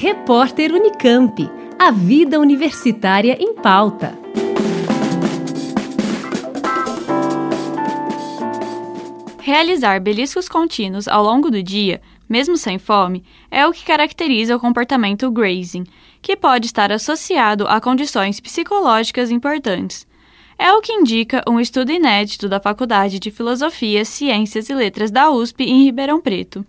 Repórter Unicamp. A vida universitária em pauta. Realizar beliscos contínuos ao longo do dia, mesmo sem fome, é o que caracteriza o comportamento grazing, que pode estar associado a condições psicológicas importantes. É o que indica um estudo inédito da Faculdade de Filosofia, Ciências e Letras da USP em Ribeirão Preto.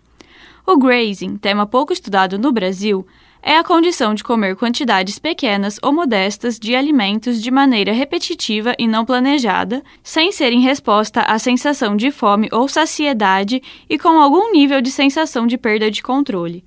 O grazing, tema pouco estudado no Brasil, é a condição de comer quantidades pequenas ou modestas de alimentos de maneira repetitiva e não planejada, sem ser em resposta à sensação de fome ou saciedade e com algum nível de sensação de perda de controle.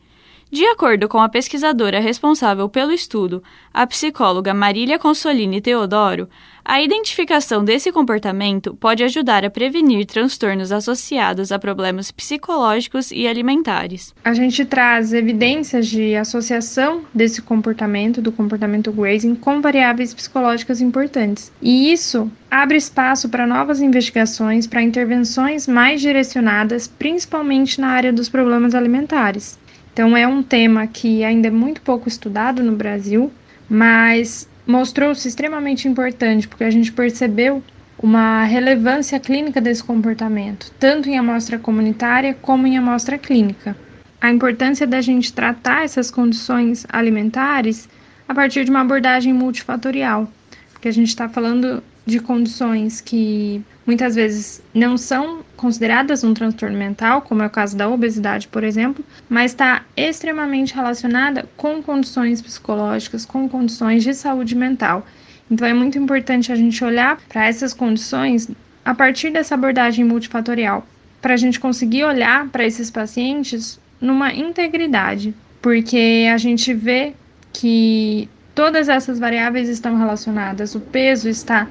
De acordo com a pesquisadora responsável pelo estudo, a psicóloga Marília Consolini Teodoro, a identificação desse comportamento pode ajudar a prevenir transtornos associados a problemas psicológicos e alimentares. A gente traz evidências de associação desse comportamento, do comportamento grazing, com variáveis psicológicas importantes. E isso abre espaço para novas investigações, para intervenções mais direcionadas, principalmente na área dos problemas alimentares. Então, é um tema que ainda é muito pouco estudado no Brasil, mas mostrou-se extremamente importante porque a gente percebeu uma relevância clínica desse comportamento, tanto em amostra comunitária como em amostra clínica. A importância da gente tratar essas condições alimentares a partir de uma abordagem multifatorial, porque a gente está falando de condições que muitas vezes não são consideradas um transtorno mental, como é o caso da obesidade, por exemplo, mas está extremamente relacionada com condições psicológicas, com condições de saúde mental. Então é muito importante a gente olhar para essas condições a partir dessa abordagem multifatorial, para a gente conseguir olhar para esses pacientes numa integridade, porque a gente vê que todas essas variáveis estão relacionadas, o peso está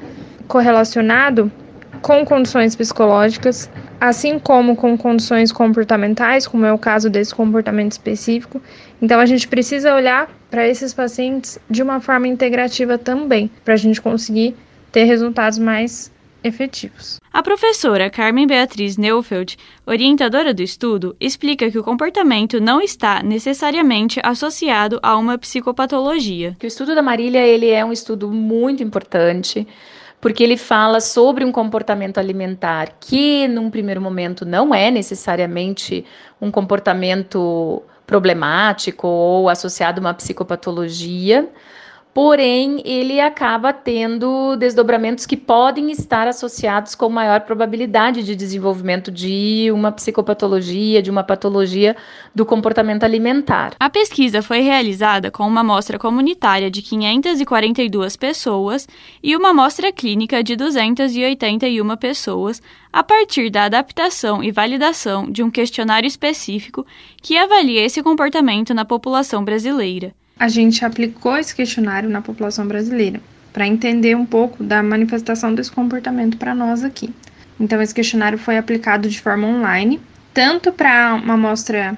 correlacionado com condições psicológicas, assim como com condições comportamentais, como é o caso desse comportamento específico. Então, a gente precisa olhar para esses pacientes de uma forma integrativa também, para a gente conseguir ter resultados mais efetivos. A professora Carmen Beatriz Neufeld, orientadora do estudo, explica que o comportamento não está necessariamente associado a uma psicopatologia. O estudo da Marília ele é um estudo muito importante porque ele fala sobre um comportamento alimentar que, num primeiro momento, não é necessariamente um comportamento problemático ou associado a uma psicopatologia, porém ele acaba tendo desdobramentos que podem estar associados com maior probabilidade de desenvolvimento de uma psicopatologia, de uma patologia do comportamento alimentar. A pesquisa foi realizada com uma amostra comunitária de 542 pessoas e uma amostra clínica de 281 pessoas, a partir da adaptação e validação de um questionário específico que avalia esse comportamento na população brasileira a gente aplicou esse questionário na população brasileira para entender um pouco da manifestação desse comportamento para nós aqui. Então, esse questionário foi aplicado de forma online, tanto para uma amostra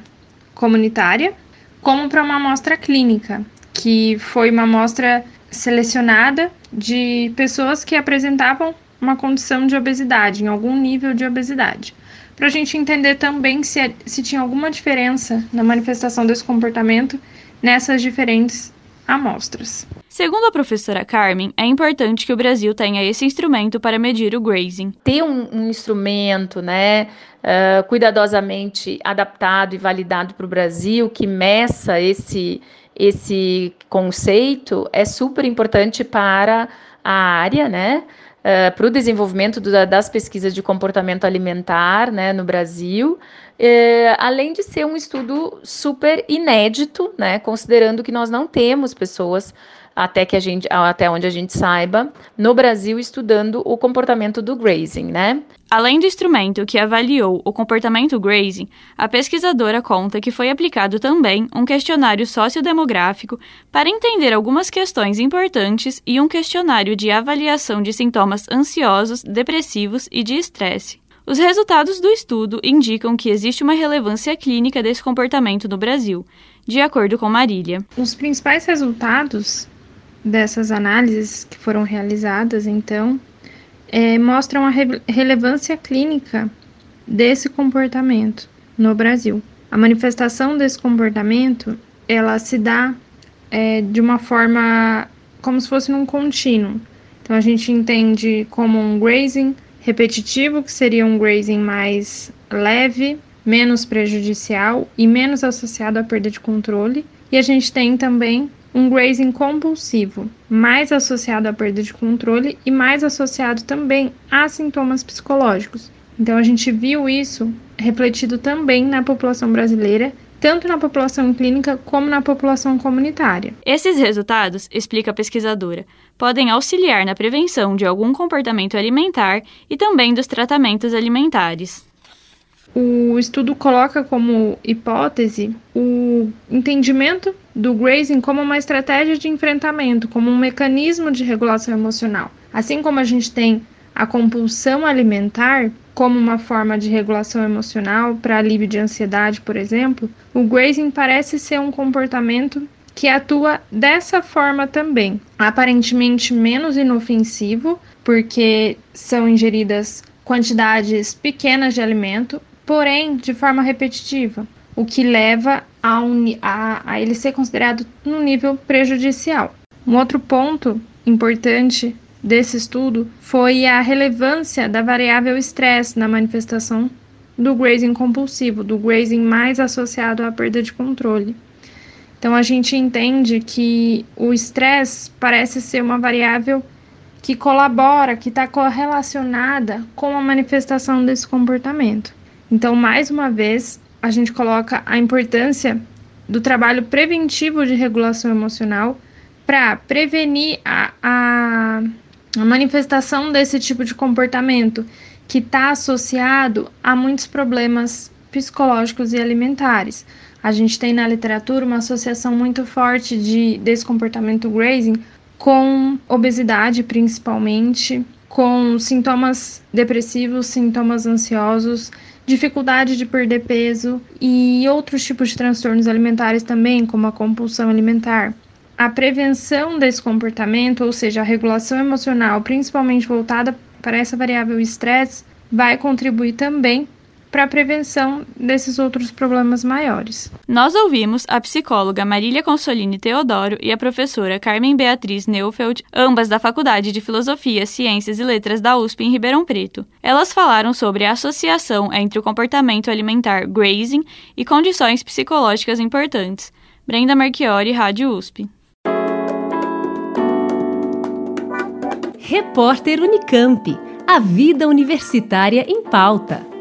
comunitária, como para uma amostra clínica, que foi uma amostra selecionada de pessoas que apresentavam uma condição de obesidade, em algum nível de obesidade, para a gente entender também se, se tinha alguma diferença na manifestação desse comportamento nessas diferentes amostras. Segundo a professora Carmen, é importante que o Brasil tenha esse instrumento para medir o grazing. Ter um, um instrumento, né, uh, cuidadosamente adaptado e validado para o Brasil, que meça esse, esse conceito, é super importante para a área, né, uh, para o desenvolvimento do, das pesquisas de comportamento alimentar, né, no Brasil, é, além de ser um estudo super inédito, né, considerando que nós não temos pessoas até que a gente, até onde a gente saiba, no Brasil estudando o comportamento do grazing, né? Além do instrumento que avaliou o comportamento grazing, a pesquisadora conta que foi aplicado também um questionário sociodemográfico para entender algumas questões importantes e um questionário de avaliação de sintomas ansiosos, depressivos e de estresse. Os resultados do estudo indicam que existe uma relevância clínica desse comportamento no Brasil, de acordo com Marília. Os principais resultados dessas análises que foram realizadas, então, é, mostram a re relevância clínica desse comportamento no Brasil. A manifestação desse comportamento ela se dá é, de uma forma como se fosse num contínuo. Então a gente entende como um grazing repetitivo, que seria um grazing mais leve, menos prejudicial e menos associado à perda de controle. E a gente tem também um grazing compulsivo, mais associado à perda de controle e mais associado também a sintomas psicológicos. Então a gente viu isso refletido também na população brasileira tanto na população clínica como na população comunitária. Esses resultados, explica a pesquisadora, podem auxiliar na prevenção de algum comportamento alimentar e também dos tratamentos alimentares. O estudo coloca como hipótese o entendimento do grazing como uma estratégia de enfrentamento, como um mecanismo de regulação emocional. Assim como a gente tem a compulsão alimentar como uma forma de regulação emocional para alívio de ansiedade, por exemplo, o grazing parece ser um comportamento que atua dessa forma também, aparentemente menos inofensivo, porque são ingeridas quantidades pequenas de alimento, porém de forma repetitiva, o que leva a, un... a, a ele ser considerado num nível prejudicial. Um outro ponto importante desse estudo foi a relevância da variável estresse na manifestação do grazing compulsivo, do grazing mais associado à perda de controle. Então a gente entende que o estresse parece ser uma variável que colabora, que está correlacionada com a manifestação desse comportamento. Então, mais uma vez, a gente coloca a importância do trabalho preventivo de regulação emocional para prevenir a, a manifestação desse tipo de comportamento que está associado a muitos problemas psicológicos e alimentares. A gente tem na literatura uma associação muito forte de, desse comportamento grazing com obesidade, principalmente, com sintomas depressivos, sintomas ansiosos, dificuldade de perder peso e outros tipos de transtornos alimentares também, como a compulsão alimentar. A prevenção desse comportamento, ou seja, a regulação emocional, principalmente voltada para essa variável estresse, vai contribuir também para a prevenção desses outros problemas maiores. Nós ouvimos a psicóloga Marília Consolini Teodoro e a professora Carmen Beatriz Neufeld, ambas da Faculdade de Filosofia, Ciências e Letras da USP em Ribeirão Preto. Elas falaram sobre a associação entre o comportamento alimentar grazing e condições psicológicas importantes. Brenda Marchiori, Rádio USP. Repórter Unicamp. A vida universitária em pauta.